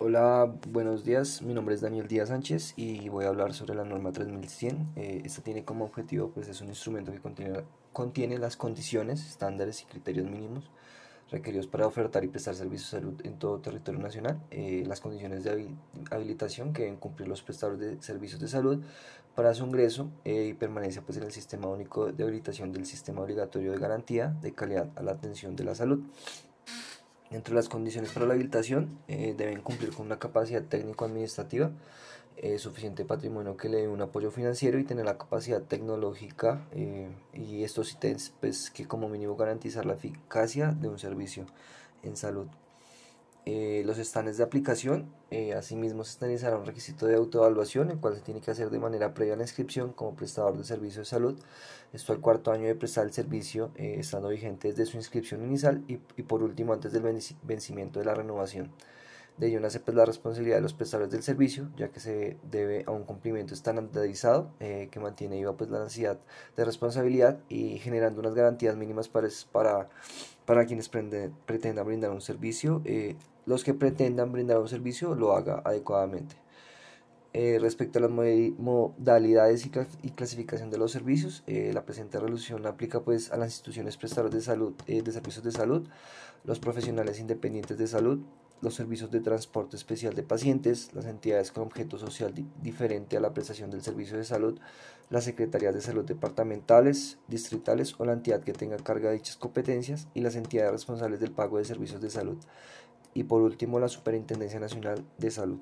Hola, buenos días. Mi nombre es Daniel Díaz Sánchez y voy a hablar sobre la norma 3100. Eh, esta tiene como objetivo, pues es un instrumento que contiene, las condiciones, estándares y criterios mínimos requeridos para ofertar y prestar servicios de salud en todo territorio nacional, eh, las condiciones de habilitación que deben cumplir los prestadores de servicios de salud para su ingreso eh, y permanencia pues, en el sistema único de habilitación del sistema obligatorio de garantía de calidad a la atención de la salud. Entre las condiciones para la habilitación eh, deben cumplir con una capacidad técnico-administrativa, eh, suficiente patrimonio que le dé un apoyo financiero y tener la capacidad tecnológica eh, y estos ítems pues, que como mínimo garantizar la eficacia de un servicio en salud. Eh, los estándares de aplicación, eh, asimismo se estandarizará un requisito de autoevaluación, el cual se tiene que hacer de manera previa la inscripción como prestador de servicio de salud. Esto al cuarto año de prestar el servicio, eh, estando vigente desde su inscripción inicial y, y, por último antes del vencimiento de la renovación. De ello nace pues, la responsabilidad de los prestadores del servicio, ya que se debe a un cumplimiento estandarizado que mantiene viva pues, la necesidad de responsabilidad y generando unas garantías mínimas para, para, para quienes pretendan brindar un servicio los que pretendan brindar un servicio lo haga adecuadamente. Eh, respecto a las modalidades y, clasificación de los servicios, eh, la presente resolución aplica pues a las instituciones prestadoras de salud, eh, de servicios de salud, los profesionales independientes de salud, los servicios de transporte especial de pacientes, las entidades con objeto social diferente a la prestación del servicio de salud, las secretarías de salud departamentales, distritales o la entidad que tenga carga de dichas competencias y las entidades responsables del pago de servicios de salud y por último la Superintendencia Nacional de Salud.